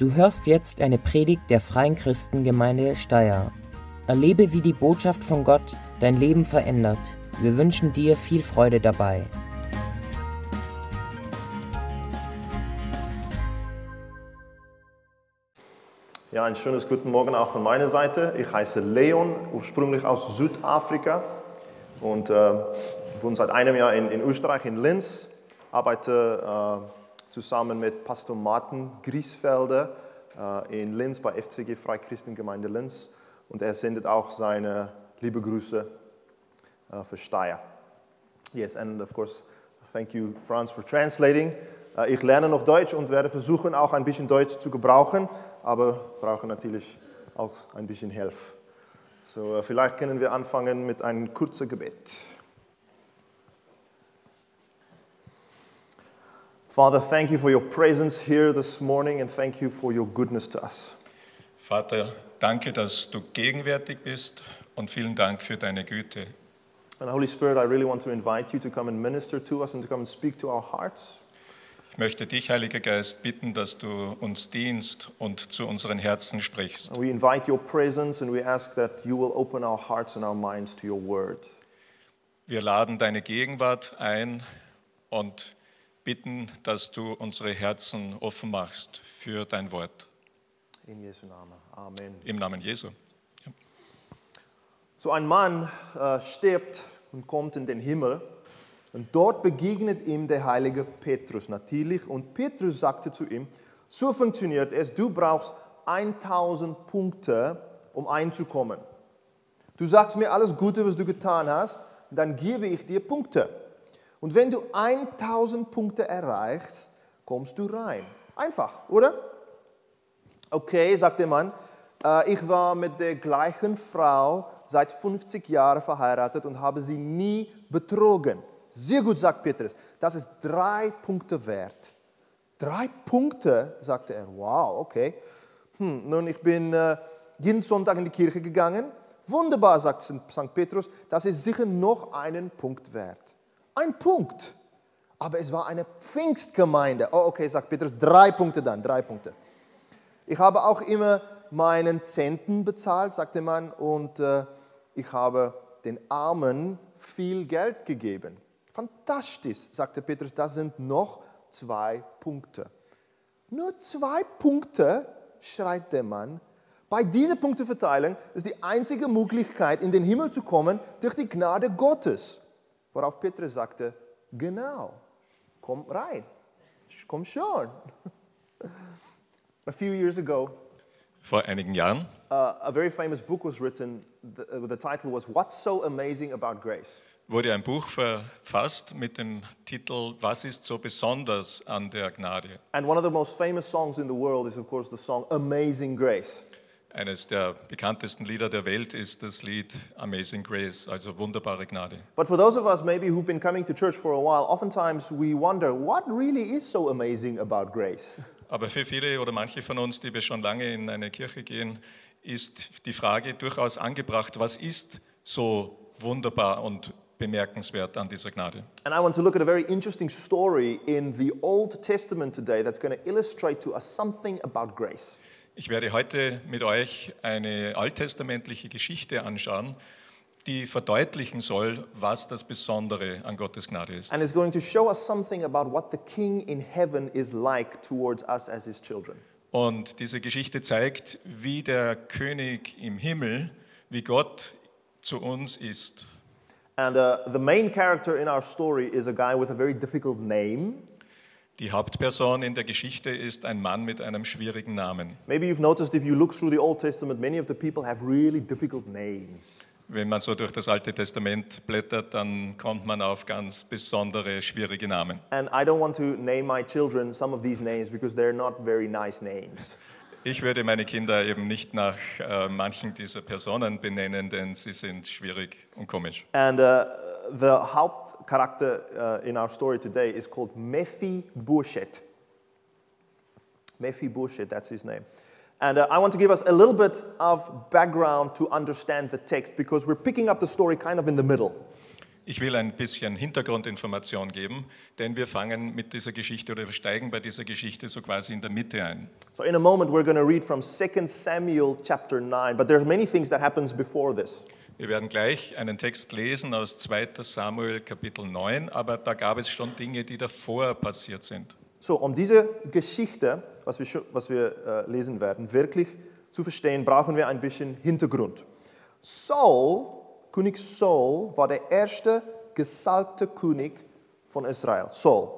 Du hörst jetzt eine Predigt der Freien Christengemeinde Steyr. Erlebe, wie die Botschaft von Gott dein Leben verändert. Wir wünschen dir viel Freude dabei. Ja, ein schönes guten Morgen auch von meiner Seite. Ich heiße Leon, ursprünglich aus Südafrika und äh, wohne seit einem Jahr in, in Österreich, in Linz. Arbeite äh, zusammen mit Pastor Martin Griesfelder äh, in Linz bei FCG Freikristengemeinde Linz und er sendet auch seine liebe Grüße äh, für Steyr. Yes, and of course, thank you, Franz, for translating. Äh, ich lerne noch Deutsch und werde versuchen, auch ein bisschen Deutsch zu gebrauchen, aber brauche natürlich auch ein bisschen Hilfe. So, vielleicht können wir anfangen mit einem kurzen Gebet. Father, thank you for your presence here this morning and thank you for your goodness to us. Vater, danke, dass du gegenwärtig bist und vielen Dank für deine Güte. And Holy Spirit, I really want to invite you to come and minister to us and to come and speak to our hearts. Ich möchte dich, Heiliger Geist, bitten, dass du uns dienst und zu unseren Herzen sprichst. And we invite your presence and we ask that you will open our hearts and our minds to your word. Wir laden deine Gegenwart ein und bitten, dass du unsere Herzen offen machst für dein Wort. In Jesu Namen. Amen. Im Namen Jesu. So ein Mann äh, stirbt und kommt in den Himmel und dort begegnet ihm der heilige Petrus natürlich und Petrus sagte zu ihm, so funktioniert es, du brauchst 1000 Punkte, um einzukommen. Du sagst mir alles Gute, was du getan hast, dann gebe ich dir Punkte. Und wenn du 1000 Punkte erreichst, kommst du rein. Einfach, oder? Okay, sagt der Mann, äh, ich war mit der gleichen Frau seit 50 Jahren verheiratet und habe sie nie betrogen. Sehr gut, sagt Petrus. Das ist drei Punkte wert. Drei Punkte, sagte er. Wow, okay. Hm, nun, ich bin äh, jeden Sonntag in die Kirche gegangen. Wunderbar, sagt St. Petrus. Das ist sicher noch einen Punkt wert. Ein Punkt. Aber es war eine Pfingstgemeinde. Oh, okay, sagt Petrus. Drei Punkte dann, drei Punkte. Ich habe auch immer meinen Zenten bezahlt, sagt der Mann, und äh, ich habe den Armen viel Geld gegeben. Fantastisch, sagte Petrus, das sind noch zwei Punkte. Nur zwei Punkte, schreit der Mann. Bei dieser Punkteverteilung ist die einzige Möglichkeit, in den Himmel zu kommen, durch die Gnade Gottes. Worauf Petrus sagte, genau, komm rein, komm schon. A few years ago, Vor einigen Jahren uh, a very famous book was written. The, uh, the title was What's So Amazing About Grace? wurde ein Buch verfasst mit dem Titel Was ist so besonders an der Gnade? And one of the most famous songs in the world is, of course, the song Amazing Grace. Eines der bekanntesten Lieder der Welt ist das Lied Amazing Grace, also wunderbare Gnade. But for those of us maybe who've been coming to church for a while, oftentimes we wonder what really is so amazing about grace? Aber für viele oder manche von uns, die wir schon lange in eine Kirche gehen, ist die Frage durchaus angebracht, was ist so wunderbar und bemerkenswert an dieser Gnade? And I want to look at a very interesting story in the Old Testament today that's going to illustrate to us something about grace. Ich werde heute mit euch eine alttestamentliche Geschichte anschauen, die verdeutlichen soll, was das Besondere an Gottes Gnade ist. And it's going to show us something about what the King in heaven is like towards us as his children. Und diese Geschichte zeigt, wie der König im Himmel, wie Gott zu uns ist. And uh, the main character in our story is a guy with a very difficult name. Die Hauptperson in der Geschichte ist ein Mann mit einem schwierigen Namen. Maybe you've noticed if you look through the Old Testament, many of the people have really difficult names. Wenn man so durch das Alte Testament blättert, dann kommt man auf ganz besondere, schwierige Namen. And I don't want to name my children some of these names because they're not very nice names. Ich würde meine Kinder eben nicht nach äh, manchen dieser Personen benennen, denn sie sind schwierig und komisch. And uh, the Hauptcharakter uh, in our story today is called Mephibosheth. Mephibosheth, that's his name. And uh, I want to give us a little bit of background to understand the text because we're picking up the story kind of in the middle. Ich will ein bisschen Hintergrundinformation geben, denn wir fangen mit dieser Geschichte oder wir steigen bei dieser Geschichte so quasi in der Mitte ein. So in a moment we're going to read from 2 Samuel chapter 9, but there's many things that happens before this. Wir werden gleich einen Text lesen aus 2. Samuel Kapitel 9, aber da gab es schon Dinge, die davor passiert sind. So, um diese Geschichte, was wir, was wir äh, lesen werden, wirklich zu verstehen, brauchen wir ein bisschen Hintergrund. Saul, König Saul, war der erste gesalbte König von Israel, Saul.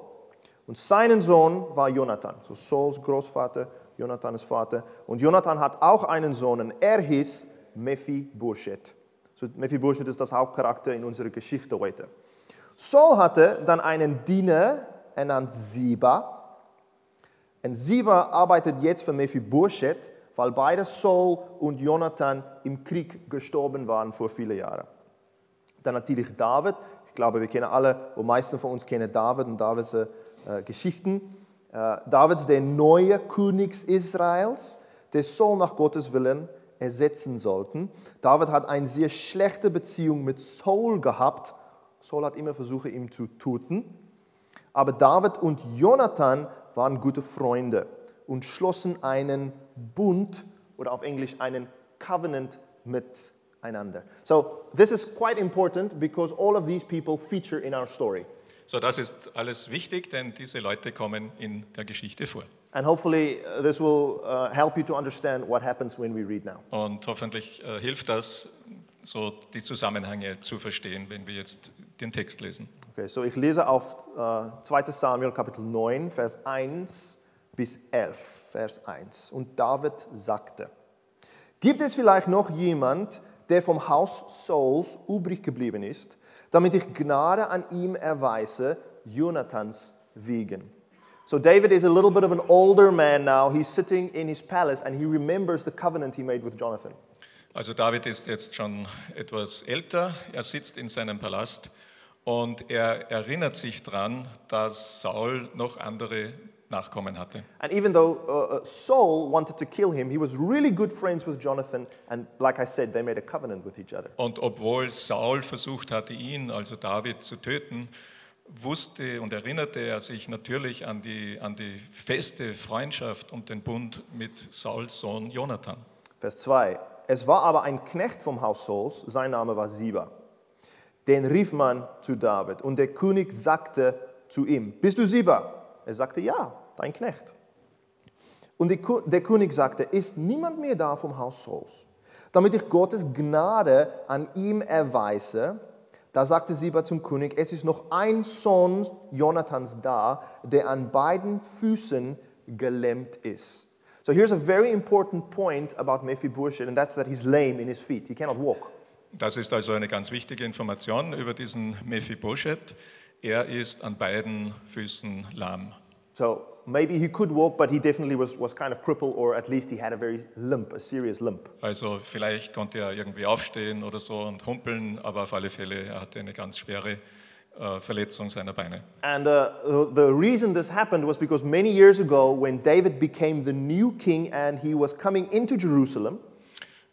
Und sein Sohn war Jonathan, so Sauls Großvater, Jonathans Vater. Und Jonathan hat auch einen Sohn, und er hieß Mephibosheth. So, Mephibosheth ist das Hauptcharakter in unserer Geschichte heute. Saul hatte dann einen Diener, ernannt Siba. Und Siba arbeitet jetzt für Mephibosheth, weil beide Saul und Jonathan im Krieg gestorben waren vor vielen Jahren. Dann natürlich David. Ich glaube, wir kennen alle, die meisten von uns kennen David und Davids äh, Geschichten. Äh, David ist der neue König Israels, der Saul nach Gottes Willen ersetzen sollten. David hat eine sehr schlechte Beziehung mit Saul gehabt. Saul hat immer versucht, ihn zu töten. Aber David und Jonathan waren gute Freunde und schlossen einen Bund oder auf Englisch einen Covenant miteinander. So this is quite important because all of these people feature in our story. So, das ist alles wichtig, denn diese Leute kommen in der Geschichte vor. And hopefully uh, this will uh, help you to understand what happens when we read now. Und hoffentlich äh, hilft das, so die Zusammenhänge zu verstehen, wenn wir jetzt den Text lesen. Okay, so ich lese auf uh, 2 Samuel Kapitel 9, Vers 1 bis 11, Vers 1. Und David sagte, gibt es vielleicht noch jemand, der vom Haus Sauls übrig geblieben ist, damit ich Gnade an ihm erweise, Jonathans wegen? So David is a little bit of an older man now. He's sitting in his palace and he remembers the covenant he made with Jonathan. Also David ist jetzt schon etwas älter, er sitzt in seinem Palast und er erinnert sich daran, dass Saul noch andere Nachkommen hatte. And even though uh, uh, Saul wanted to kill him, he was really good friends with Jonathan. And like I said, they made a covenant with each other. Und obwohl Saul versucht hatte, ihn, also David, zu töten, wusste und erinnerte er sich natürlich an die, an die feste Freundschaft und den Bund mit Sauls Sohn Jonathan. Vers 2. Es war aber ein Knecht vom Haus Sauls, sein Name war Siba. Den rief man zu David. Und der König sagte zu ihm, bist du Siba? Er sagte, ja, dein Knecht. Und der König sagte, ist niemand mehr da vom Haus Sauls, damit ich Gottes Gnade an ihm erweise? Da sagte Siba zum König, es ist noch ein Sohn Jonathans da, der an beiden Füßen gelähmt ist. So here's a very important point about Mephibosheth, and that's that he's lame in his feet. He cannot walk. Das ist also eine ganz wichtige Information über diesen Mephibosheth. Er ist an beiden Füßen lahm. So maybe he could walk, but he definitely was, was kind of crippled, or at least he had a very limp, a serious limp. Also vielleicht konnte er irgendwie aufstehen oder so und humpeln, aber auf alle Fälle er hatte eine ganz schwere äh, Verletzung seiner Beine. And uh, the, reason this happened was because many years ago, when David became the new king and he was coming into Jerusalem,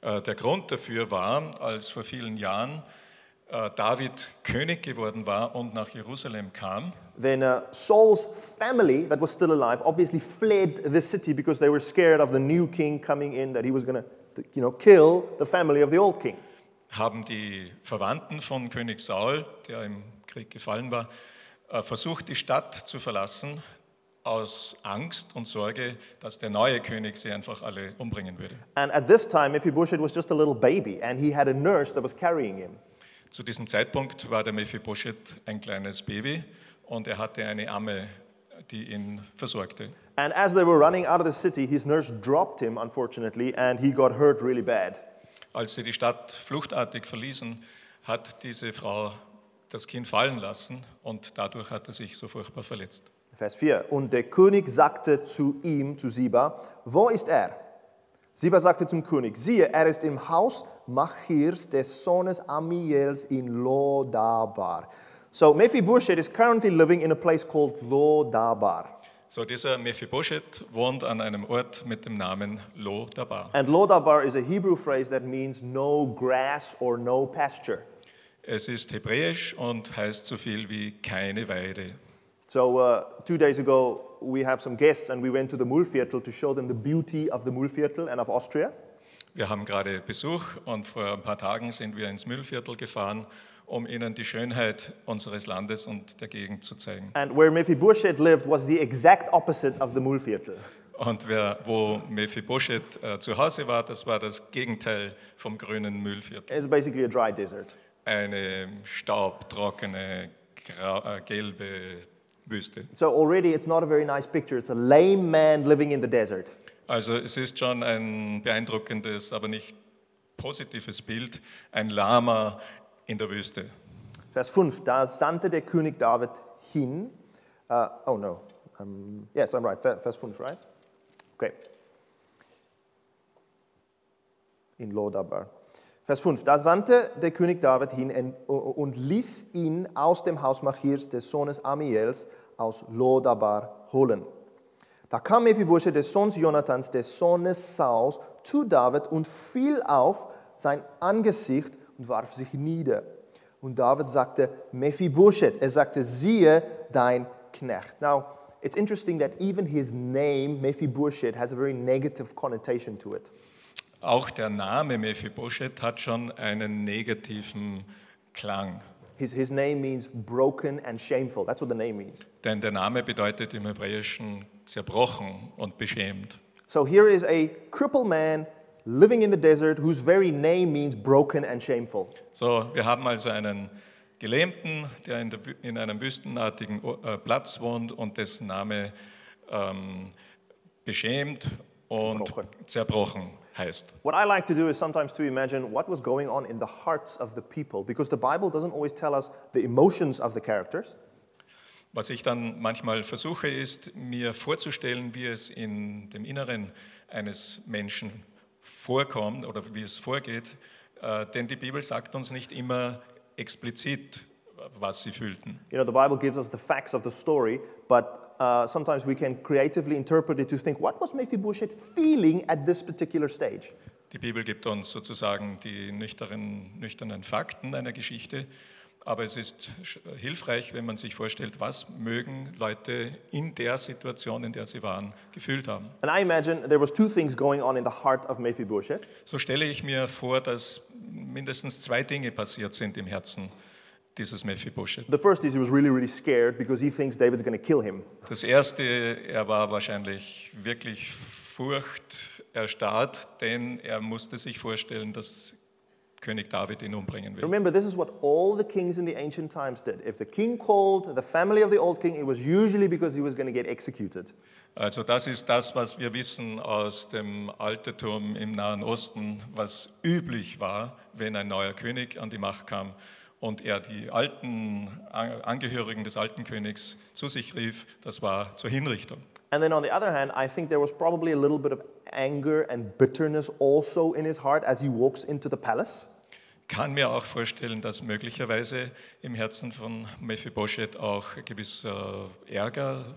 Äh, Der Grund dafür war, als vor vielen Jahren David König geworden war und nach Jerusalem kam, then uh, Saul's family, that was still alive, obviously fled the city because they were scared of the new king coming in, that he was going to, you know, kill the family of the old king. haben die Verwandten von König Saul, der im Krieg gefallen war, äh, versucht, die Stadt zu verlassen, aus Angst und Sorge, dass der neue König sie einfach alle umbringen würde. And at this time, Mephibosheth was just a little baby, and he had a nurse that was carrying him. Zu diesem Zeitpunkt war der Mephibosheth ein kleines Baby und er hatte eine Amme, die ihn versorgte. And as they were running out of the city, his nurse dropped him, unfortunately, and he got hurt really bad. Als sie die Stadt fluchtartig verließen, hat diese Frau das Kind fallen lassen und dadurch hat er sich so furchtbar verletzt. Vers 4. Und der König sagte zu ihm, zu Siba, wo ist er? Siba sagte zum König, siehe, er ist im Haus Machirs, des Sohnes Amiels in Lodabar. So Mephibosheth is currently living in a place called Lodabar. So, dieser Mephibosheth wohnt an einem Ort mit dem Namen Lo Dabar. And Lodabar is a Hebrew phrase that means no grass or no pasture. Es ist hebräisch und heißt so viel wie keine Weide. So uh, two days ago, we have some guests and we went to the Mühlviertel to show them the beauty of the Mühlviertel and of Austria. Wir haben gerade Besuch und vor ein paar Tagen sind wir ins Müllviertel gefahren, um Ihnen die Schönheit unseres Landes und der Gegend zu zeigen. And where Mephibosheth lived was the exact opposite of the Mühlviertel. Und wer, wo Mephibosheth äh, zu Hause war, das war das Gegenteil vom grünen Müllviertel. It's basically a dry desert. Eine staubtrockene, grau, äh, gelbe Wüste. So already it's not a very nice picture. It's a lame man living in the desert. Also es ist schon ein beeindruckendes, aber nicht positives Bild, ein Lama in der Wüste. Vers 5, da sandte der König David hin. Uh, oh no. Um, yes, I'm right. Ver- Vers 5, right? Okay. In Lodabar. Vers 5. Da sandte der König David hin und ließ ihn aus dem Haus Machirs des Sohnes Amiels aus Lodabar holen. Da kam Mephibosheth des Sohns Jonathans, des Sohnes Sauls, zu David und fiel auf sein Angesicht und warf sich nieder. Und David sagte, Mephibosheth, er sagte, siehe dein Knecht. Now, it's interesting that even his name, Mephibosheth, has a very negative connotation to it. Auch der Name Mephibosheth hat schon einen negativen Klang. His, his name means broken and shameful. That's what the name means. Denn der Name bedeutet im Hebräischen zerbrochen und beschämt. So here is a crippled man living in the desert whose very name means broken and shameful. So, wir haben also einen Gelähmten, der in, der, in einem wüstenartigen äh, Platz wohnt und dessen Name ähm, beschämt und Zerbrochen. zerbrochen heißt. What I like to do is sometimes to imagine what was going on in the hearts of the people because the Bible doesn't always tell us the emotions of the characters. Was ich dann manchmal versuche, ist mir vorzustellen, wie es in dem Inneren eines Menschen vorkommt oder wie es vorgeht. Äh, Denn die Bibel sagt uns nicht immer explizit, was sie fühlten. You know, the Bible gives us the facts of the story, but uh, sometimes we can creatively interpret it to think, what was Mephibosheth feeling at this particular stage? Die Bibel gibt uns sozusagen die nüchternen, nüchternen Fakten einer Geschichte, aber es ist hilfreich, wenn man sich vorstellt, was mögen Leute in der Situation, in der sie waren, gefühlt haben. And I imagine there was two things going on in the heart of Mephibosheth. So stelle ich mir vor, dass mindestens zwei Dinge passiert sind im Herzen dieses Mephibosheth. The first is he was really, really scared because he thinks David's going to kill him. Das erste, er war wahrscheinlich wirklich furchterstarrt, denn er musste sich vorstellen, dass König David ihn umbringen will. Remember, this is what all the kings in the ancient times did. If the king called the family of the old king, it was usually because he was going to get executed. Also das ist das, was wir wissen aus dem Altertum im Nahen Osten, was üblich war, wenn ein neuer König an die Macht kam und er die alten An- Angehörigen des alten Königs zu sich rief, das war zur Hinrichtung. And then on the other hand, I think there was probably a little bit of anger and bitterness also in his heart as he walks into the palace. Kann mir auch vorstellen, dass möglicherweise im Herzen von Mephibosheth auch gewisser Ärger,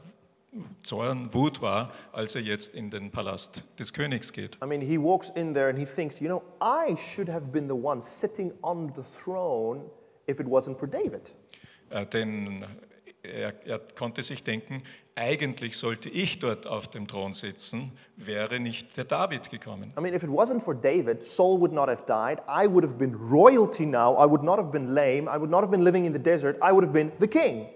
Zorn, Wut war, als er jetzt in den Palast des Königs geht. I mean, he walks in there and he thinks, you know, I should have been the one sitting on the throne if it wasn't for David. Äh, denn er, er konnte sich denken, eigentlich sollte ich dort auf dem Thron sitzen, wäre nicht der David gekommen. I mean, if it wasn't for David, Saul would not have died. I would have been royalty now. I would not have been lame. I would not have been living in the desert. I would have been the king.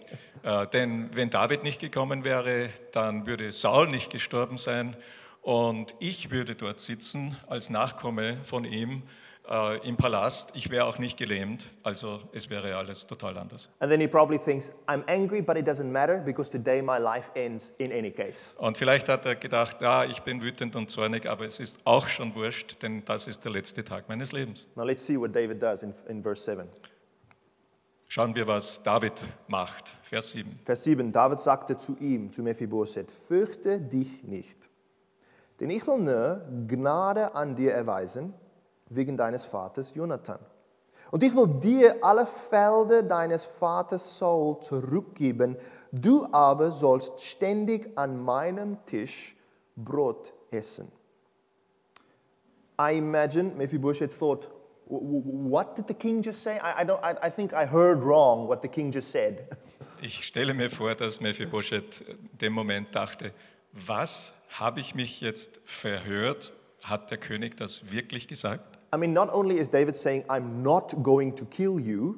Äh, denn wenn David nicht gekommen wäre, dann würde Saul nicht gestorben sein und ich würde dort sitzen als Nachkomme von ihm äh, im Palast. Ich wäre auch nicht gelähmt, also es wäre alles total anders. And then he probably thinks, I'm angry, but it doesn't matter because today my life ends in any case. Und vielleicht hat er gedacht, ja, ich bin wütend und zornig, aber es ist auch schon wurscht, denn das ist der letzte Tag meines Lebens. Now let's see what David does in, in verse 7. Schauen wir, was David macht. Vers 7. Vers 7. David sagte zu ihm, zu Mephibosheth, fürchte dich nicht, denn ich will nur Gnade an dir erweisen wegen deines Vaters Jonathan. Und ich will dir alle Felder deines Vaters Saul zurückgeben, du aber sollst ständig an meinem Tisch Brot essen. I imagine Mephibosheth thought, what did the king just say? I, I, don't, I, I think I heard wrong what the king just said. Ich stelle mir vor, dass Mephibosheth dem Moment dachte, was habe ich mich jetzt verhört? Hat der König das wirklich gesagt? I mean, not only is David saying, I'm not going to kill you,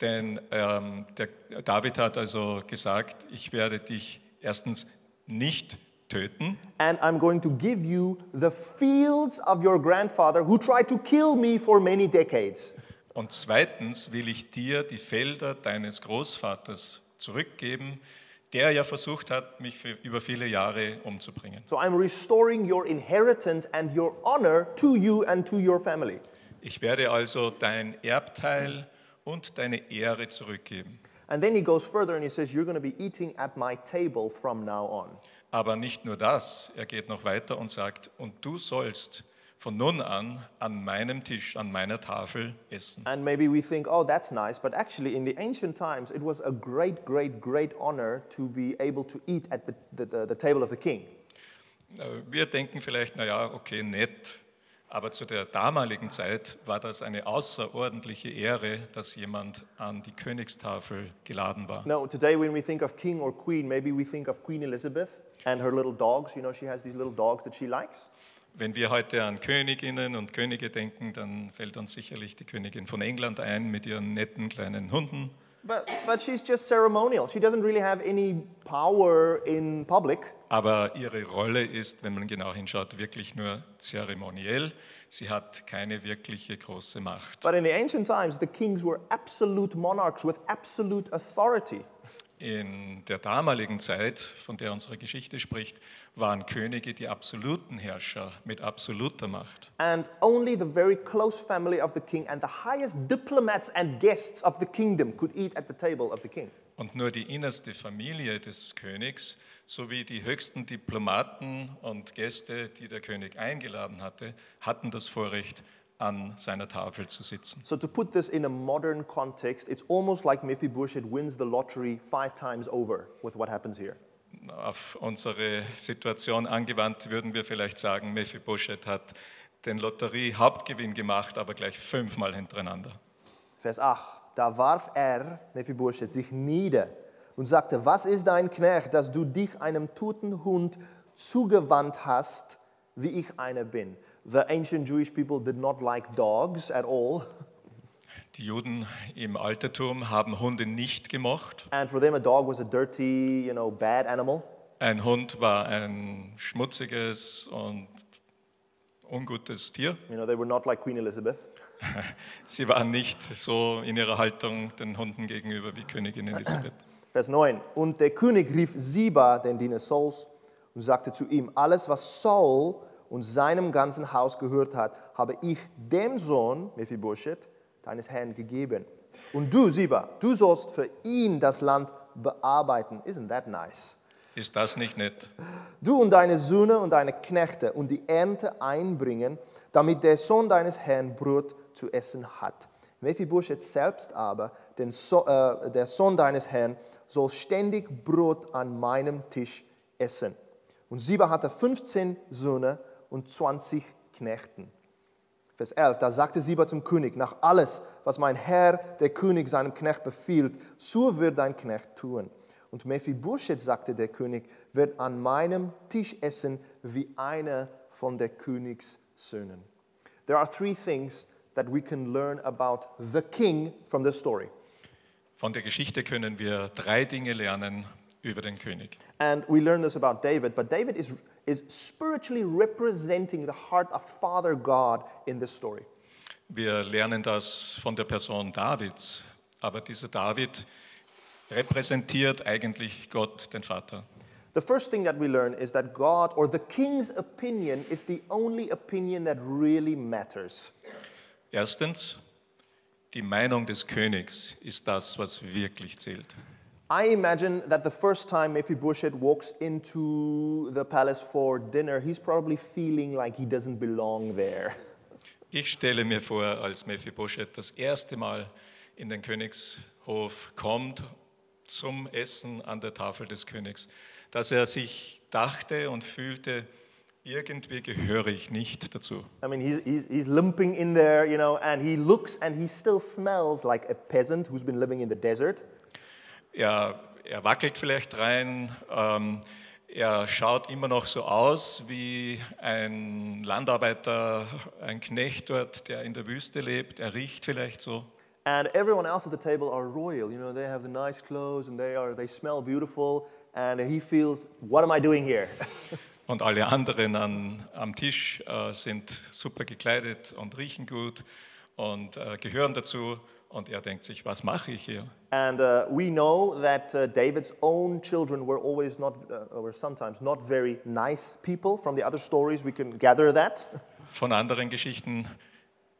Denn ähm, der, David hat also gesagt, ich werde dich erstens nicht töten and I'm going to give you the fields of your grandfather who tried to kill me for many decades. und zweitens will ich dir die Felder deines Großvaters zurückgeben, der ja versucht hat, mich für über viele Jahre umzubringen. So I'm restoring your inheritance and your honor to you and to your family. Ich werde also dein Erbteil und deine Ehre zurückgeben. And then he goes further and he says, You're going to be eating at my table from now on. Aber nicht nur das, er geht noch weiter und sagt, und du sollst von nun an an meinem Tisch, an meiner Tafel essen. And maybe we think, oh, that's nice, but actually, in the ancient times, it was a great, great, great honor to be able to eat at the, the, the, the table of the king. Äh, Wir denken vielleicht, naja, okay, nett, aber zu der damaligen Zeit war das eine außerordentliche Ehre, dass jemand an die Königstafel geladen war. No, today, when we think of king or queen, maybe we think of Queen Elizabeth and her little dogs. You know, she has these little dogs that she likes. Wenn wir heute an Königinnen und Könige denken, dann fällt uns sicherlich die Königin von England ein mit ihren netten kleinen Hunden. But, but she's just ceremonial. She doesn't really have any power in public. Aber ihre Rolle ist, wenn man genau hinschaut, wirklich nur zeremoniell. Sie hat keine wirkliche große Macht. But in the ancient times, the kings were absolute monarchs with absolute authority. In der damaligen Zeit, von der unsere Geschichte spricht, waren Könige die absoluten Herrscher mit absoluter Macht. And only the very close family of the king and the highest diplomats and guests of the kingdom could eat at the table of the king. Und nur die innerste Familie des Königs sowie die höchsten Diplomaten und Gäste, die der König eingeladen hatte, hatten das Vorrecht, an seiner Tafel zu sitzen. So, to put this in a modern context, it's almost like Mephibosheth wins the lottery five times over with what happens here. Auf unsere Situation angewandt würden wir vielleicht sagen, Mephibosheth hat den Lotterie-Hauptgewinn gemacht, aber gleich fünfmal hintereinander. Vers 8. Da warf er, Mephibosheth, sich nieder und sagte, was ist dein Knecht, dass du dich einem toten Hund zugewandt hast, wie ich einer bin? The ancient Jewish people did not like dogs at all. Die Juden im Altertum haben Hunde nicht gemocht. And for them, a dog was a dirty, you know, bad animal. Ein Hund war ein schmutziges und ungutes Tier. You know, they were not like Queen Elizabeth. Sie waren nicht so in ihrer Haltung den Hunden gegenüber wie Königin Elisabeth. Vers 9. Und der König rief Siba, den Diener Sauls, und sagte zu ihm, alles, was Saul und seinem ganzen Haus gehört hat, habe ich dem Sohn, Mephibosheth, deines Herrn gegeben. Und du, Siba, du sollst für ihn das Land bearbeiten. Isn't that nice? Ist das nicht nett? Du und deine Söhne und deine Knechte und die Ernte einbringen, damit der Sohn deines Herrn Brot zu essen hat. Mephibosheth selbst aber, den so äh, der Sohn deines Herrn, soll ständig Brot an meinem Tisch essen. Und Siba hatte 15 Söhne und 20 Knechten. Vers 11, da sagte Siba zum König, nach alles, was mein Herr, der König, seinem Knecht befiehlt, so wird dein Knecht tun. Und Mephibosheth, sagte der König, wird an meinem Tisch essen wie einer von der Königssöhnen. There are three things that we can learn about the king from this story. Von der Geschichte können wir drei Dinge lernen über den König. And we learn this about David, but David is, is spiritually representing the heart of Father God in this story. Wir lernen das von der Person Davids, aber dieser David repräsentiert eigentlich Gott, den Vater. The first thing that we learn is that God or the king's opinion is the only opinion that really matters. Erstens, die Meinung des Königs ist das, was wirklich zählt. I imagine that the first time Mephibosheth walks into the palace for dinner, he's probably feeling like he doesn't belong there. Ich stelle mir vor, als Mephibosheth das erste Mal in den Königshof kommt zum Essen an der Tafel des Königs, dass er sich dachte und fühlte, irgendwie gehöre ich nicht dazu. I mean, he's, he's, he's limping in there, you know, and he looks and he still smells like a peasant who's been living in the desert. Er, er wackelt vielleicht rein, ähm, er schaut immer noch so aus wie ein Landarbeiter, ein Knecht dort, der in der Wüste lebt. Er riecht vielleicht so. And everyone else at the table are royal, you know, they have the nice clothes and they, are, they smell beautiful. And he feels, what am I doing here? Und alle anderen an, am Tisch äh, sind super gekleidet und riechen gut und äh, gehören dazu. Und er denkt sich, was mache ich hier? And uh, we know that uh, David's own children were always not, uh, or sometimes not very nice people. From the other stories, we can gather that. Von anderen Geschichten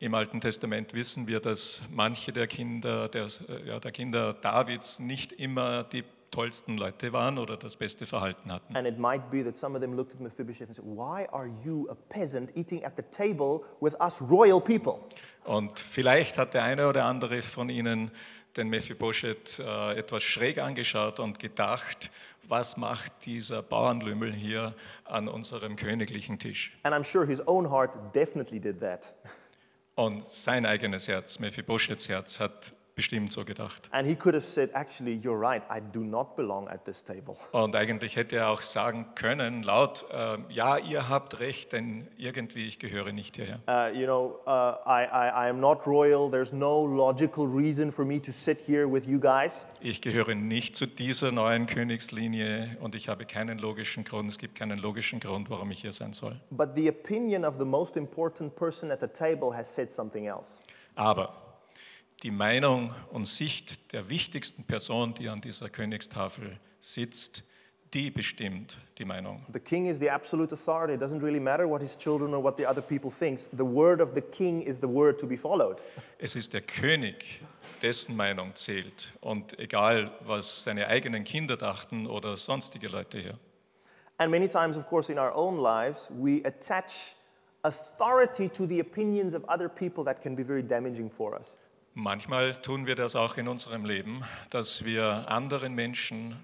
im Alten Testament wissen wir, dass manche der Kinder, der, ja, der Kinder Davids nicht immer die tollsten Leute waren oder das beste Verhalten hatten. And it might be that some of them looked at Mephibosheth and said, Why are you, a peasant, eating at the table with us royal people? Und vielleicht hat der eine oder andere von ihnen den Mephibosheth äh, etwas schräg angeschaut und gedacht, was macht dieser Bauernlümmel hier an unserem königlichen Tisch? And I'm sure his own heart definitely did that. Und sein eigenes Herz, Mephibosheths Herz, hat bestimmt so gedacht. And he could have said, Actually, you're right, I do not belong at this table. Und eigentlich hätte er auch sagen können, laut, äh, ja, ihr habt recht, denn irgendwie ich gehöre nicht hierher. Uh, you know, uh, I, I, I am not royal. There's no logical reason for me to sit here with you guys. Ich gehöre nicht zu dieser neuen Königslinie und ich habe keinen logischen Grund, es gibt keinen logischen Grund, warum ich hier sein soll. But the opinion of the most important person at the table has said something else. Aber die Meinung und Sicht der wichtigsten Person, die an dieser Königstafel sitzt, die bestimmt die Meinung. The king is the absolute authority. It doesn't really matter what his children or what the other people thinks. The word of the king is the word to be followed. Es ist der König, dessen Meinung zählt. Und egal, was seine eigenen Kinder dachten oder sonstige Leute hier. And many times, of course, in our own lives, we attach authority to the opinions of other people that can be very damaging for us. Manchmal tun wir das auch in unserem Leben, dass wir anderen Menschen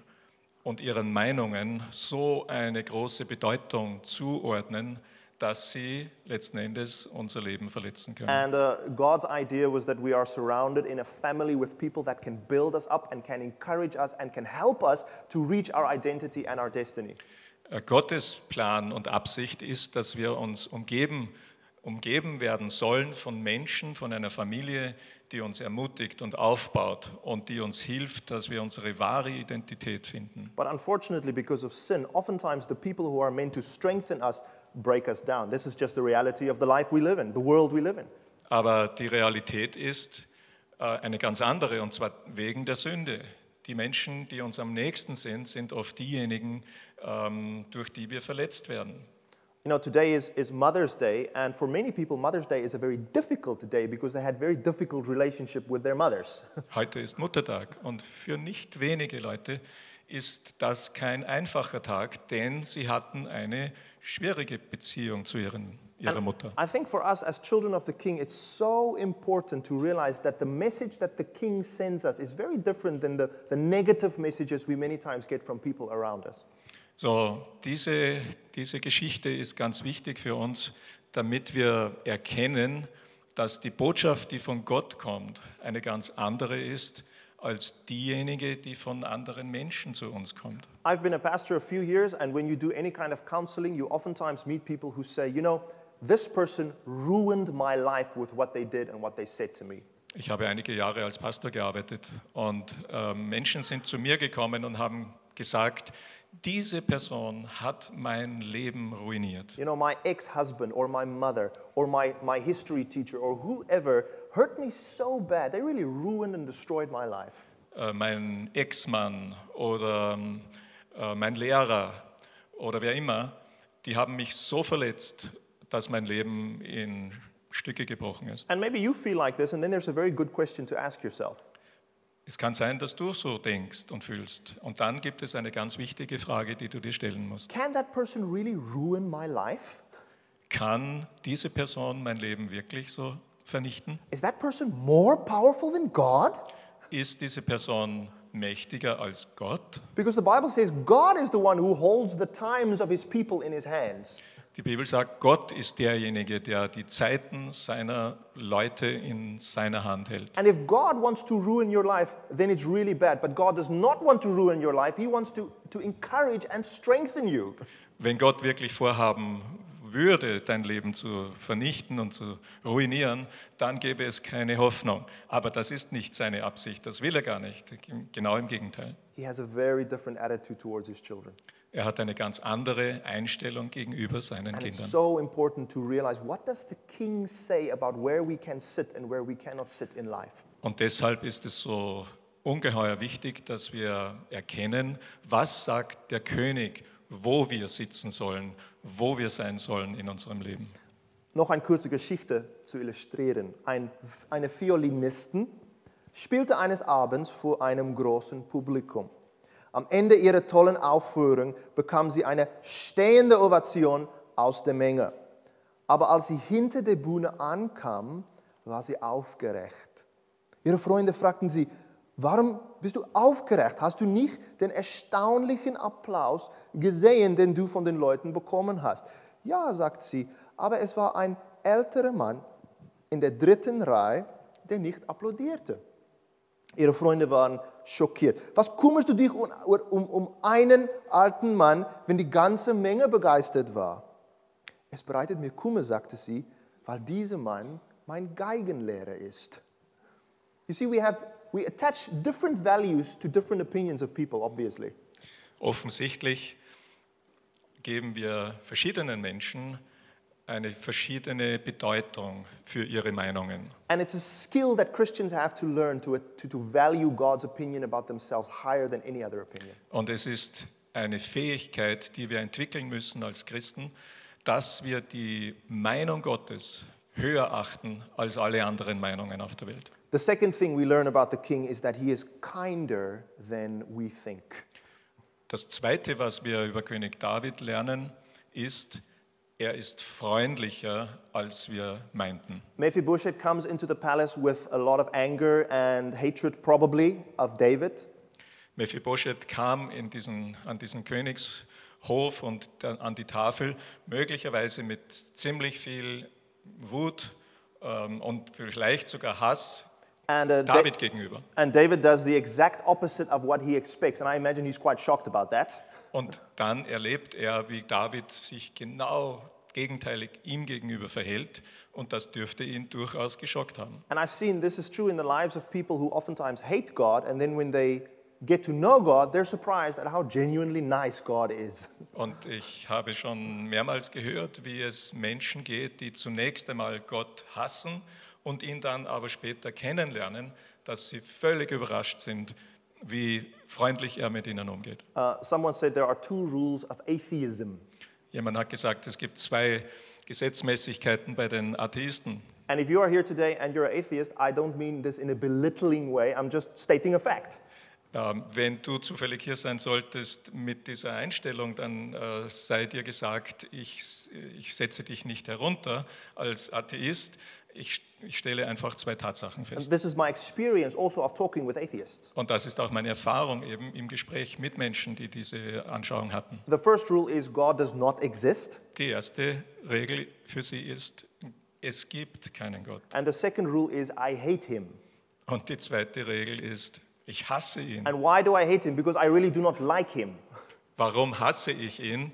und ihren Meinungen so eine große Bedeutung zuordnen, dass sie letzten Endes unser Leben verletzen können. And uh, God's idea was that we are surrounded in a family with people that can build us up and can encourage us and can help us to reach our identity and our destiny. Äh, Gottes Plan und Absicht ist, dass wir uns umgeben, umgeben werden sollen von Menschen, von einer Familie, die uns ermutigt und aufbaut und die uns hilft, dass wir unsere wahre Identität finden. But unfortunately, because of sin, oftentimes the people who are meant to strengthen us break us down. This is just the reality of the life we live in, the world we live in. Aber die Realität ist äh, eine ganz andere, und zwar wegen der Sünde. Die Menschen, die uns am nächsten sind, sind oft diejenigen, ähm, durch die wir verletzt werden. You know, today is, is Mother's Day, and for many people, Mother's Day is a very difficult day because they had very difficult relationship with their mothers. Heute ist Muttertag und für nicht wenige Leute ist das kein einfacher Tag, denn sie hatten eine schwierige Beziehung zu ihren, ihrer Mutter. I think for us as children of the King, it's so important to realize that the message that the King sends us is very different than the, the negative messages we many times get from people around us. So, diese, diese Geschichte ist ganz wichtig für uns, damit wir erkennen, dass die Botschaft, die von Gott kommt, eine ganz andere ist als diejenige, die von anderen Menschen zu uns kommt. I've been a pastor a few years, and when you do any kind of counseling, you oftentimes meet people who say, you know, this person ruined my life with what they did and what they said to me. Ich habe einige Jahre als Pastor gearbeitet und äh, Menschen sind zu mir gekommen und haben gesagt, diese Person hat mein Leben ruiniert. You know, my ex husband or my mother or my, my history teacher or whoever hurt me so bad. They really ruined and destroyed my life. Äh, mein Ex-Mann oder äh, mein Lehrer oder wer immer, die haben mich so verletzt, dass mein Leben in Stücke gebrochen ist. And maybe you feel like this, and then there's a very good question to ask yourself. Es kann sein, dass du so denkst und fühlst. Und dann gibt es eine ganz wichtige Frage, die du dir stellen musst. Can that person really ruin my life? Kann diese Person mein Leben wirklich so vernichten? Is that person more powerful than God? Ist diese Person mächtiger als Gott? Because the Bible says God is the one who holds the times of his people in his hands. Die Bibel sagt, Gott ist derjenige, der die Zeiten seiner Leute in seiner Hand hält. And if God wants to ruin your life, then it's really bad. But God does not want to ruin your life. He wants to, to encourage and strengthen you. Wenn Gott wirklich vorhaben würde, dein Leben zu vernichten und zu ruinieren, dann gäbe es keine Hoffnung. Aber das ist nicht seine Absicht, das will er gar nicht. Genau im Gegenteil. He has a very different attitude towards his children. Er hat eine ganz andere Einstellung gegenüber seinen And it's Kindern. so important to realize what does the king say about where we can sit and where we cannot sit in life. Und deshalb ist es so ungeheuer wichtig, dass wir erkennen, was sagt der König, wo wir sitzen sollen, wo wir sein sollen in unserem Leben. Noch eine kurze Geschichte zu illustrieren. Ein, eine Violinistin spielte eines Abends vor einem großen Publikum. Am Ende ihrer tollen Aufführung bekam sie eine stehende Ovation aus der Menge. Aber als sie hinter der Bühne ankam, war sie aufgeregt. Ihre Freunde fragten sie, warum bist du aufgeregt? Hast du nicht den erstaunlichen Applaus gesehen, den du von den Leuten bekommen hast? Ja, sagt sie, aber es war ein älterer Mann in der dritten Reihe, der nicht applaudierte. Ihre Freunde waren schockiert. Was kümmerst du dich um, um, um einen alten Mann, wenn die ganze Menge begeistert war? Es bereitet mir Kummer, sagte sie, weil dieser Mann mein Geigenlehrer ist. You see, we have we attach different values to different opinions of people, obviously. Offensichtlich geben wir verschiedenen Menschen eine verschiedene Bedeutung für ihre Meinungen. And it's a skill that Christians have to learn to, to, to value God's opinion about themselves higher than any other opinion. Und es ist eine Fähigkeit, die wir entwickeln müssen als Christen, dass wir die Meinung Gottes höher achten als alle anderen Meinungen auf der Welt. The second thing we learn about the king is that he is kinder than we think. Das Zweite, was wir über König David lernen, ist, er ist freundlicher, als wir meinten. Mephibosheth comes into the palace with a lot of anger and hatred, probably, of David. Mephibosheth kam in diesen, an diesen Königshof und an die Tafel, möglicherweise mit ziemlich viel Wut ähm, und vielleicht sogar Hass And, uh, Da- David gegenüber. and David does the exact opposite of what he expects. And I imagine he's quite shocked about that. Und dann erlebt er, wie David sich genau gegenteilig ihm gegenüber verhält. Und das dürfte ihn durchaus geschockt haben. And I've seen this is true in the lives of people who oftentimes hate God, and then when they get to know God, they're surprised at how genuinely nice God is. Und ich habe schon mehrmals gehört, wie es Menschen geht, die zunächst einmal Gott hassen und ihn dann aber später kennenlernen, dass sie völlig überrascht sind, wie freundlich er mit ihnen umgeht. Uh, someone said there are two rules of atheism. Jemand hat gesagt, es gibt zwei Gesetzmäßigkeiten bei den Atheisten. And if you are here today and you're an atheist, I don't mean this in a belittling way, I'm just stating a fact. Ähm, wenn du zufällig hier sein solltest mit dieser Einstellung, dann äh, sei dir gesagt, ich, ich setze dich nicht herunter als Atheist. Ich, ich stelle einfach zwei Tatsachen fest. this is my experience also of talking with atheists. Und das ist auch meine Erfahrung eben im Gespräch mit Menschen, die diese Anschauung hatten. The first rule is God does not exist, Die erste Regel für sie ist, es gibt keinen Gott. and the second rule is I hate him. Und die zweite Regel ist, ich hasse ihn. And why do I hate him? Because I really do not like him. Warum hasse ich ihn?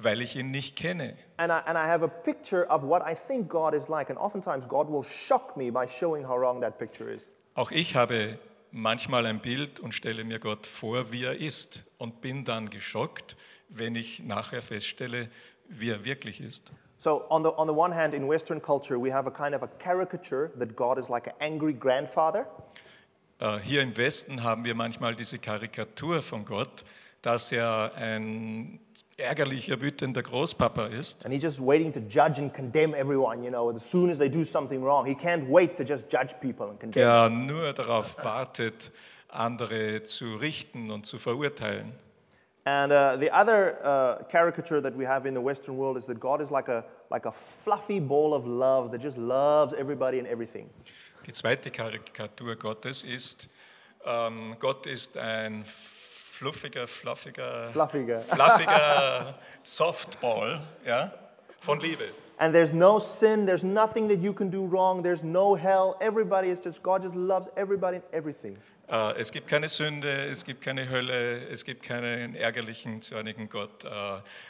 Weil ich ihn nicht kenne. And I, and I have a picture of what I think God is like, and oftentimes God will shock me by showing how wrong that picture is. Auch ich habe manchmal ein Bild und stelle mir Gott vor, wie er ist und bin dann geschockt, wenn ich nachher feststelle, wie er wirklich ist. So, on the, on the one hand, in Western culture, we have a kind of a caricature that God is like an angry grandfather. Äh, Hier im Westen haben wir manchmal diese Karikatur von Gott, dass er ein ärgerlicher, wütender Großpapa ist, And he's just waiting to judge and condemn everyone, you know, as soon as they do something wrong. He can't wait to just judge people and condemn. der nur darauf wartet, andere zu richten und zu verurteilen. And uh, the other uh, caricature that we have in the Western world is that God is like a, like a fluffy ball of love that just loves everybody and everything. Die zweite Karikatur Gottes ist, ähm, Gott ist ein fluffiger, fluffiger, Fluffiger. fluffiger Softball, ja, von Liebe. And there's no sin, there's nothing that you can do wrong, there's no hell. Everybody is just, God just loves everybody and everything. Äh, Es gibt keine Sünde, es gibt keine Hölle, es gibt keinen ärgerlichen, zornigen Gott. Äh,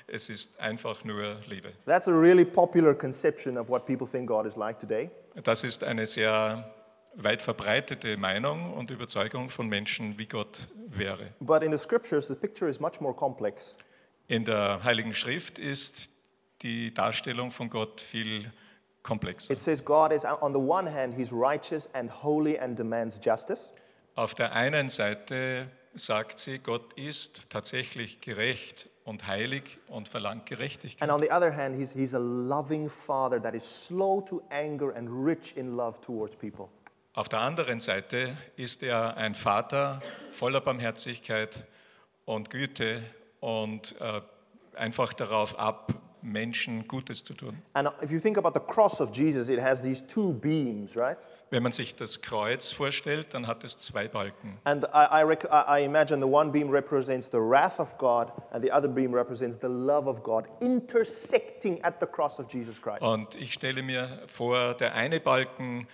Es ist einfach nur Liebe. That's a really popular conception of what people think God is like today. Das ist eine sehr weit verbreitete Meinung und Überzeugung von Menschen, wie Gott wäre. But in the scriptures, the picture is much more complex. In der Heiligen Schrift ist die Darstellung von Gott viel komplexer. It says God is, on the one hand, He's righteous and holy and demands justice. Auf der einen Seite sagt sie, Gott ist tatsächlich gerecht und heilig und verlangt Gerechtigkeit. And on the other hand, he's, he's a loving father that is slow to anger and rich in love towards people. Auf der anderen Seite ist er ein Vater voller Barmherzigkeit und Güte und äh, einfach darauf ab, Menschen Gutes zu tun. And if you think about the cross of Jesus, it has these two beams, right? Wenn man sich das Kreuz vorstellt, dann hat es zwei Balken. And I, I, I imagine the one beam represents the wrath of God, and the other beam represents the love of God intersecting at the cross of Jesus Christ. Und ich stelle mir vor, der eine Balken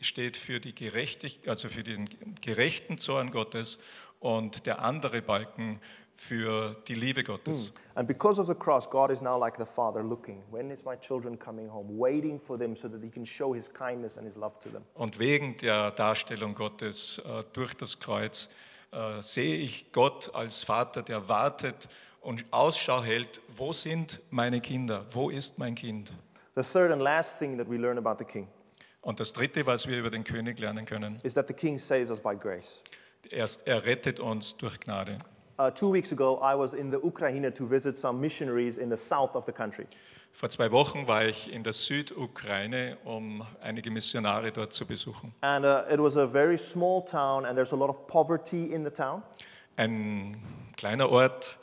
steht für, die Gerechtig also für den gerechten Zorn Gottes und der andere Balken für die Liebe Gottes. And because of the cross, God is now like the father looking. When is my children coming home? Waiting for them so that he can show his kindness and his love to them. Und wegen der Darstellung Gottes äh, durch das Kreuz äh, sehe ich Gott als Vater, der wartet und Ausschau hält, wo sind meine Kinder, wo ist mein Kind? The third and last thing that we learn about the king Und das Dritte, was wir über den König lernen können, is that the king saves us by grace. er, er rettet uns durch Gnade. Uh, two weeks ago, I was in the Ukraine to visit some missionaries in the south of the country. Vor zwei Wochen war ich in der Südukraine, um einige Missionare dort zu besuchen. And uh, it was a very small town, and there's a lot of poverty in the town. Ein kleiner Ort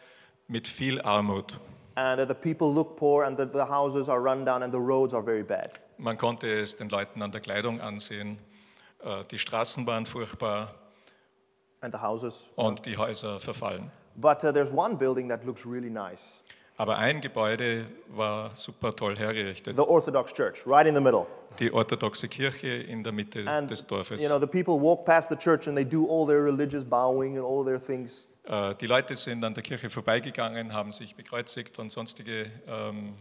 mit viel Armut. And uh, the people look poor, and the, the houses are run down, and the roads are very bad. Man konnte es den Leuten an der Kleidung ansehen. Äh, Die Straßen waren furchtbar. Und die Häuser verfallen. But uh, there's one building that looks really nice Aber ein Gebäude war super toll hergerichtet. the Orthodox Church, right in the middle. Die orthodoxe Kirche in der Mitte And, des Dorfes. you know, the people walk past the church and they do all their religious bowing and all their things. Äh, Die Leute sind an der Kirche vorbeigegangen, haben sich bekreuzigt und sonstige ähm,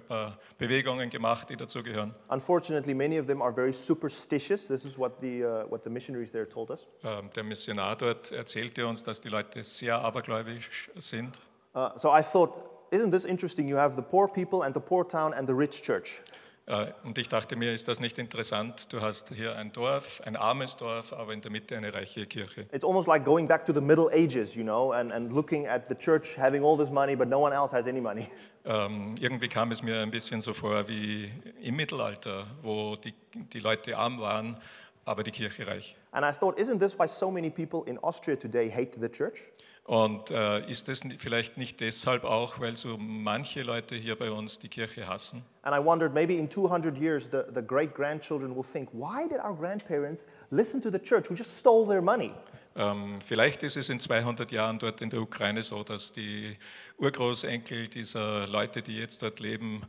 Körperbewegungen gemacht, die dazugehören. Unfortunately, many of them are very superstitious. This is what the, uh, what the missionaries there told us. Ähm, Der Missionar dort erzählte uns, dass die Leute sehr abergläubisch sind. Uh, so I thought, isn't this interesting? You have the poor people and the poor town and the rich church. Äh, Und ich dachte mir, ist das nicht interessant? Du hast hier ein Dorf, ein armes Dorf, aber in der Mitte eine reiche Kirche. It's almost like going back to the Middle Ages, you know, and, and looking at the church having all this money, but no one else has any money. Ähm, irgendwie kam es mir ein bisschen so vor wie im Mittelalter, wo die, die Leute arm waren, aber die Kirche reich. And I thought, isn't this why so many people in Austria today hate the church? Und äh, ist das vielleicht nicht deshalb auch, weil so manche Leute hier bei uns die Kirche hassen? And I wondered, maybe in 200 years, the, the great grandchildren will think, why did our grandparents listen to the church who just stole their money? Ähm, vielleicht ist es in 200 Jahren dort in der Ukraine so, dass die Urgroßenkel dieser Leute, die jetzt dort leben,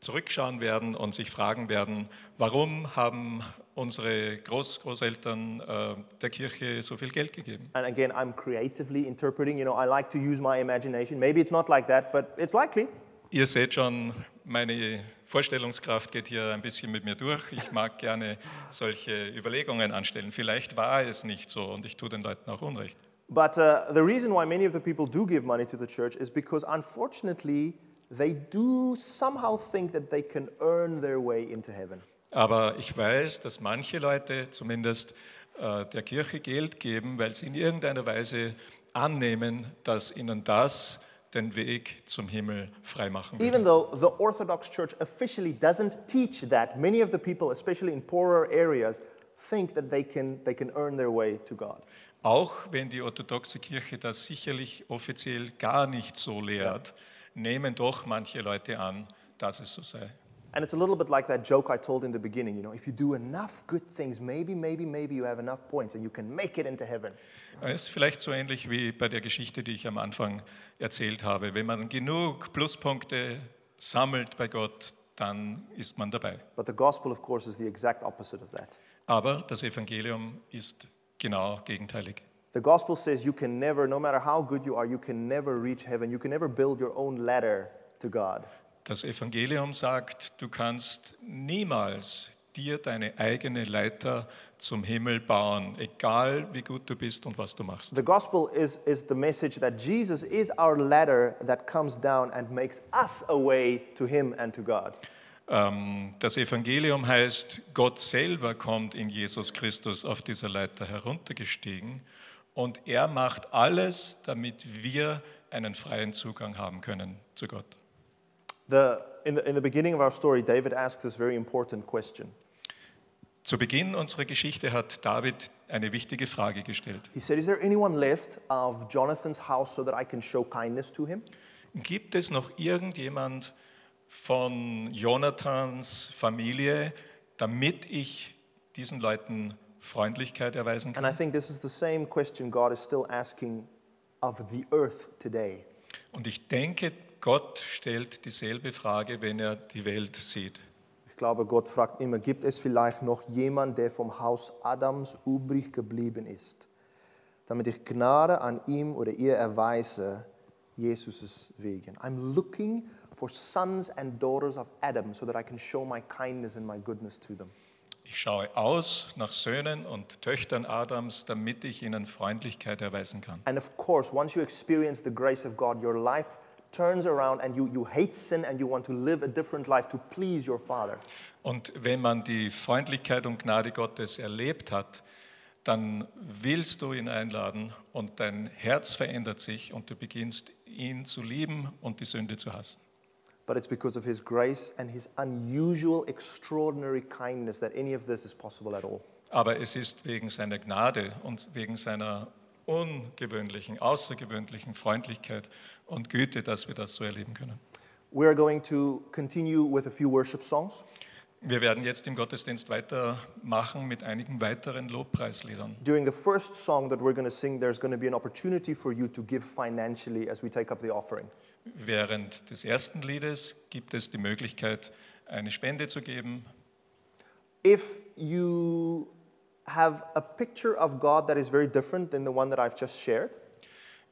zurückschauen werden und sich fragen werden, warum haben unsere Groß Großeltern äh, der Kirche so viel Geld gegeben? And again, I'm creatively interpreting, you know, I like to use my imagination. Maybe it's not like that, but it's likely. Ihr seht schon, meine Vorstellungskraft geht hier ein bisschen mit mir durch. Ich mag gerne solche Überlegungen anstellen. Vielleicht war es nicht so und ich tue den Leuten auch Unrecht. But uh, the reason why many of the people do give money to the church is because unfortunately, they do somehow think that they can earn their way into heaven. Aber ich weiß, dass manche Leute zumindest äh, der Kirche Geld geben, weil sie in irgendeiner Weise annehmen, dass ihnen das den Weg zum Himmel freimachen wird. Even though the Orthodox Church officially doesn't teach that, many of the people, especially in poorer areas, think that they can, they can earn their way to God. Auch wenn die orthodoxe Kirche das sicherlich offiziell gar nicht so lehrt, nehmen doch manche Leute an, dass es so sei. And it's a little bit like that joke I told in the beginning. You know, if you do enough good things, maybe, maybe, maybe you have enough points and you can make it into heaven. Es ist vielleicht so ähnlich wie bei der Geschichte, die ich am Anfang erzählt habe. Wenn man genug Pluspunkte sammelt bei Gott, dann ist man dabei. But the gospel, of course, is the exact opposite of that. Aber das Evangelium ist genau gegenteilig. The gospel says you can never, no matter how good you are, you can never reach heaven. You can never build your own ladder to God. Das Evangelium sagt, du kannst niemals dir deine eigene Leiter zum Himmel bauen, egal wie gut du bist und was du machst. The gospel is, is the message that Jesus is our ladder that comes down and makes us a way to Him and to God. Ähm, Das Evangelium heißt, Gott selber kommt in Jesus Christus auf dieser Leiter heruntergestiegen und er macht alles, damit wir einen freien Zugang haben können zu Gott. The, in, the, in the beginning of our story, David asks this very important question. Zu Beginn unserer Geschichte hat David eine wichtige Frage gestellt. He said, Is there anyone left of Jonathan's house so that I can show kindness to him? Gibt es noch irgendjemand von Jonathans Familie, damit ich diesen Leuten Freundlichkeit erweisen And I kann? think this is the same question God is still asking of the earth today. Und ich denke, Gott stellt dieselbe Frage, wenn er die Welt sieht. Ich glaube, Gott fragt immer, gibt es vielleicht noch jemand, der vom Haus Adams übrig geblieben ist, damit ich Gnade an ihm oder ihr erweise, Jesus' wegen. I'm looking for sons and daughters of Adam so that I can show my kindness and my goodness to them. Ich schaue aus nach Söhnen und Töchtern Adams, damit ich ihnen Freundlichkeit erweisen kann. And of course, once you experience the grace of God, your life turns around and you, you hate sin and you want to live a different life to please your Father. Und wenn man die Freundlichkeit und Gnade Gottes erlebt hat, dann willst du ihn einladen und dein Herz verändert sich und du beginnst ihn zu lieben und die Sünde zu hassen. But it's because of His grace and His unusual, extraordinary kindness that any of this is possible at all. Aber es ist wegen seiner Gnade und wegen seiner ungewöhnlichen, außergewöhnlichen Freundlichkeit und Güte, dass wir das so erleben können. We're going to continue with a few worship songs. Wir werden jetzt im Gottesdienst weitermachen mit einigen weiteren Lobpreisliedern. During the first song that we're going to sing, there's going to be an opportunity for you to give financially as we take up the offering. Während des ersten Liedes gibt es die Möglichkeit, eine Spende zu geben. If you have a picture of God that is very different than the one that I've just shared,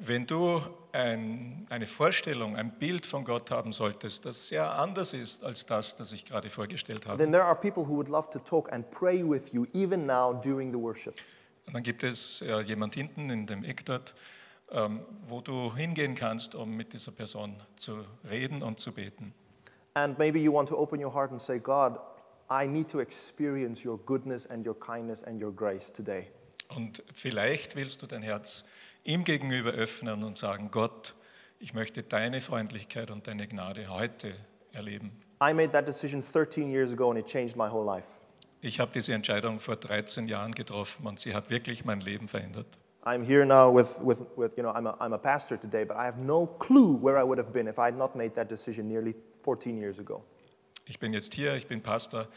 Wenn du ein, eine Vorstellung, ein Bild von Gott haben solltest, das sehr anders ist als das, das ich gerade vorgestellt habe, then there are people who would love to talk and pray with you even now during the worship. Und dann gibt es ja, jemand hinten in dem Eck dort, ähm, wo du hingehen kannst, um mit dieser Person zu reden und zu beten. And maybe you want to open your heart and say, God, I need to experience your goodness and your kindness and your grace today. Und vielleicht willst du dein Herz ihm gegenüber öffnen und sagen, Gott, ich möchte deine Freundlichkeit und deine Gnade heute erleben. I made that decision 13 years ago and it changed my whole life. Ich habe diese Entscheidung vor 13 Jahren getroffen und sie hat wirklich mein Leben verändert. I'm here now with, with, with you know, I'm a, I'm a pastor today, but I have no clue where I would have been if I had not made that decision nearly 14 years ago. Ich bin jetzt hier, ich bin Pastor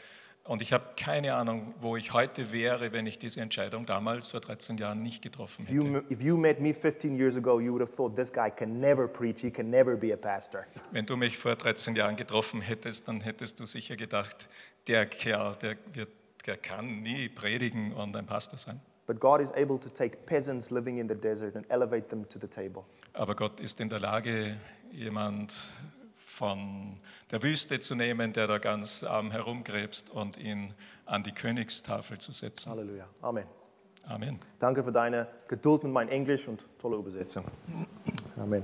und ich habe keine Ahnung, wo ich heute wäre, wenn ich diese Entscheidung damals vor 13 Jahren nicht getroffen you, hätte. if you met me 15 years ago, you would have thought this guy can never preach, he can never be a pastor. Wenn du mich vor 13 Jahren getroffen hättest, dann hättest du sicher gedacht, der Kerl, der, wird, der kann nie predigen und ein Pastor sein. But God is able to take peasants living in the desert and elevate them to the table. Aber Gott ist in der Lage, jemand von der Wüste zu nehmen, der da ganz arm herumgräbst und ihn an die Königstafel zu setzen. Halleluja. Amen. Amen. Danke für deine Geduld mit meinem Englisch und tolle Übersetzung. Amen.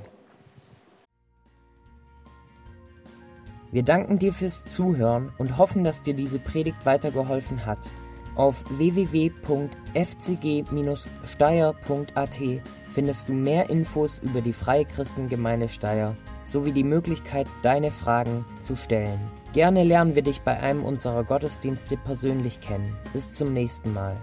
Wir danken dir fürs Zuhören und hoffen, dass dir diese Predigt weitergeholfen hat. Auf www.fcg-steyr.at findest du mehr Infos über die Freie Christengemeinde Steyr sowie die Möglichkeit, deine Fragen zu stellen. Gerne lernen wir dich bei einem unserer Gottesdienste persönlich kennen. Bis zum nächsten Mal.